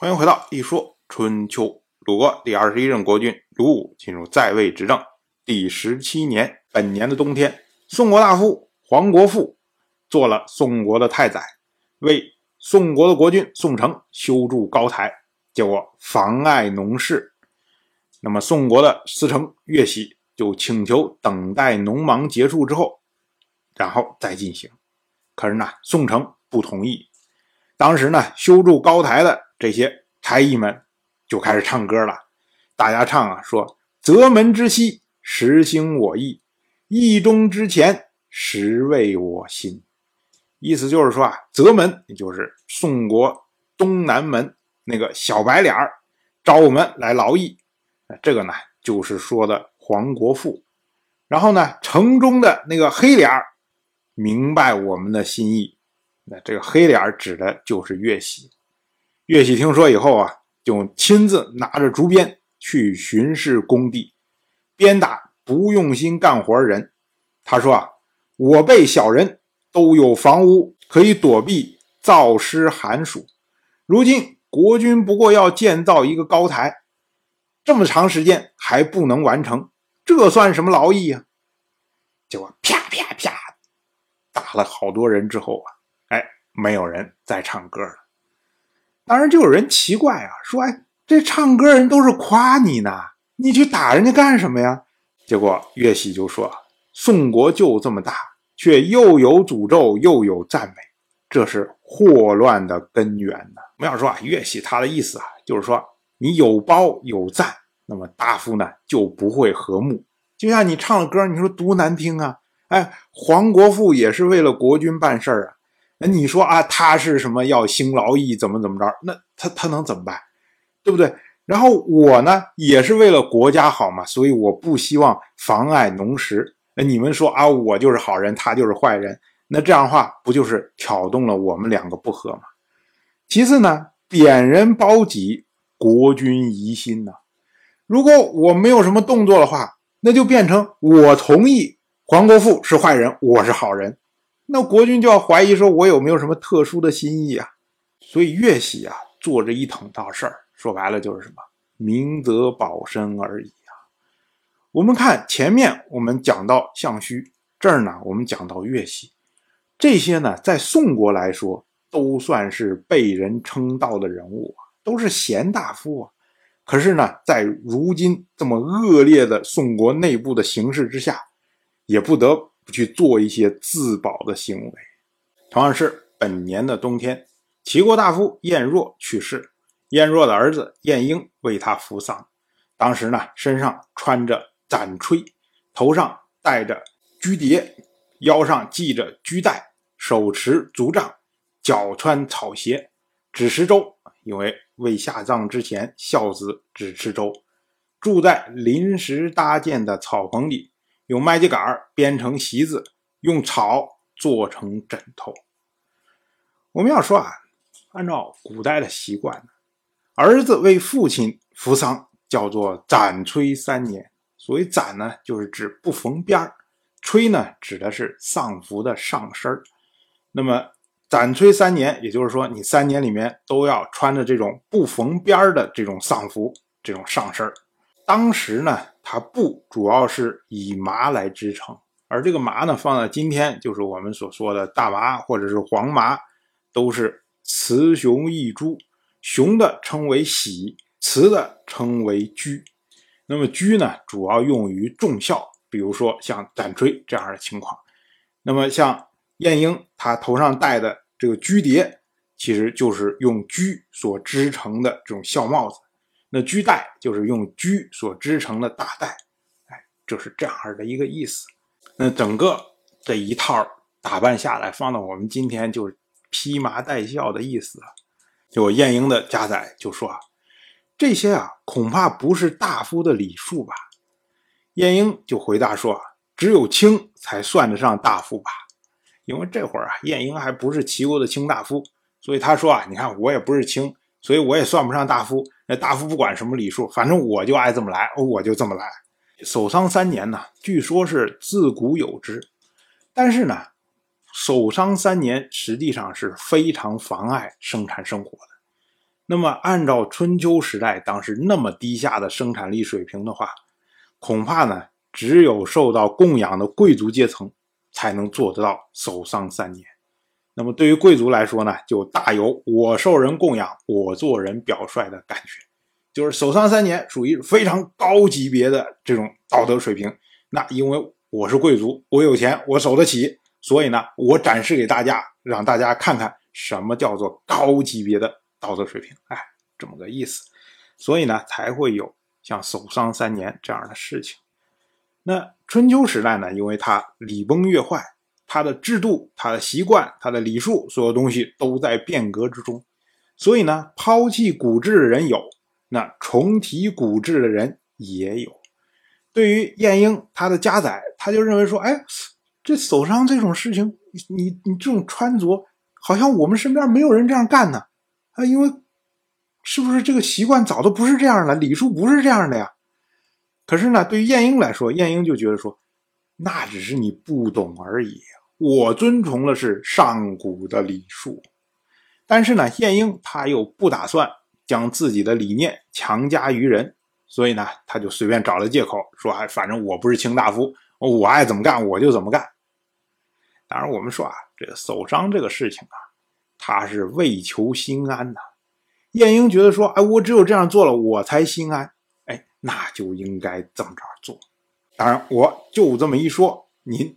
欢迎回到一说春秋。鲁国第二十一任国君鲁武进入在位执政第十七年，本年的冬天，宋国大夫黄国富做了宋国的太宰，为宋国的国君宋城修筑高台，结果妨碍农事。那么宋国的司城乐喜就请求等待农忙结束之后，然后再进行。可是呢，宋城不同意。当时呢，修筑高台的这些才艺们就开始唱歌了。大家唱啊，说：“泽门之西，时兴我意；意中之前，时为我心。”意思就是说啊，泽门也就是宋国东南门那个小白脸儿找我们来劳役。这个呢，就是说的黄国富。然后呢，城中的那个黑脸儿明白我们的心意。那这个黑脸指的就是岳喜。岳喜听说以后啊，就亲自拿着竹鞭去巡视工地，鞭打不用心干活人。他说啊，我辈小人都有房屋可以躲避燥湿寒暑，如今国君不过要建造一个高台，这么长时间还不能完成，这算什么劳役啊？结果啪啪啪打了好多人之后啊。哎没有人再唱歌了，当然就有人奇怪啊，说：“哎，这唱歌人都是夸你呢，你去打人家干什么呀？”结果岳喜就说：“宋国就这么大，却又有诅咒又有赞美，这是祸乱的根源呢。”我们要说啊，岳喜他的意思啊，就是说你有褒有赞，那么大夫呢就不会和睦。就像你唱的歌，你说多难听啊！哎，黄国富也是为了国君办事儿啊。那你说啊，他是什么要兴劳役，怎么怎么着？那他他能怎么办，对不对？然后我呢，也是为了国家好嘛，所以我不希望妨碍农时。那你们说啊，我就是好人，他就是坏人，那这样的话，不就是挑动了我们两个不和吗？其次呢，贬人褒己，国君疑心呐。如果我没有什么动作的话，那就变成我同意黄国富是坏人，我是好人。那国君就要怀疑说，我有没有什么特殊的心意啊？所以岳喜啊，做这一整道事儿，说白了就是什么，明哲保身而已啊。我们看前面我们讲到项须这儿呢，我们讲到岳喜，这些呢，在宋国来说都算是被人称道的人物啊，都是贤大夫啊。可是呢，在如今这么恶劣的宋国内部的形势之下，也不得。去做一些自保的行为。同样是本年的冬天，齐国大夫晏若去世，晏若的儿子晏婴为他服丧。当时呢，身上穿着斩吹，头上戴着居蝶，腰上系着居带，手持竹杖，脚穿草鞋，只食粥。因为未下葬之前，孝子只吃粥。住在临时搭建的草棚里。用麦秸秆编成席子，用草做成枕头。我们要说啊，按照古代的习惯，儿子为父亲服丧叫做斩吹三年。所谓斩呢，就是指不缝边儿；吹呢，指的是丧服的上身儿那么斩吹三年，也就是说，你三年里面都要穿着这种不缝边儿的这种丧服，这种上身儿当时呢。它布主要是以麻来织成，而这个麻呢，放在今天就是我们所说的大麻或者是黄麻，都是雌雄异株，雄的称为喜，雌的称为居。那么居呢，主要用于重孝，比如说像斩吹这样的情况。那么像晏婴他头上戴的这个居蝶，其实就是用居所织成的这种孝帽子。那居带就是用居所织成的大带，哎，就是这样的一个意思。那整个这一套打扮下来，放到我们今天就披麻戴孝的意思了。就晏婴的家宰就说，这些啊恐怕不是大夫的礼数吧？晏婴就回答说，只有卿才算得上大夫吧？因为这会儿啊，晏婴还不是齐国的卿大夫，所以他说啊，你看我也不是卿。所以我也算不上大夫，那大夫不管什么礼数，反正我就爱这么来，我就这么来。守丧三年呢，据说是自古有之，但是呢，守丧三年实际上是非常妨碍生产生活的。那么按照春秋时代当时那么低下的生产力水平的话，恐怕呢，只有受到供养的贵族阶层才能做得到守丧三年。那么对于贵族来说呢，就大有我受人供养，我做人表率的感觉，就是守丧三年属于非常高级别的这种道德水平。那因为我是贵族，我有钱，我守得起，所以呢，我展示给大家，让大家看看什么叫做高级别的道德水平。哎，这么个意思，所以呢，才会有像守丧三年这样的事情。那春秋时代呢，因为它礼崩乐坏。他的制度、他的习惯、他的礼数，所有东西都在变革之中。所以呢，抛弃古制的人有，那重提古制的人也有。对于晏婴他的家宰，他就认为说：“哎，这走上这种事情，你你这种穿着，好像我们身边没有人这样干呢。啊，因为是不是这个习惯早都不是这样了，礼数不是这样的呀？可是呢，对于晏婴来说，晏婴就觉得说，那只是你不懂而已。”我遵从的是上古的礼数，但是呢，晏婴他又不打算将自己的理念强加于人，所以呢，他就随便找了借口说：“哎，反正我不是卿大夫，我爱怎么干我就怎么干。”当然，我们说啊，这个守丧这个事情啊，他是为求心安呐。晏婴觉得说：“哎，我只有这样做了，我才心安。哎，那就应该这么着做。”当然，我就这么一说，您。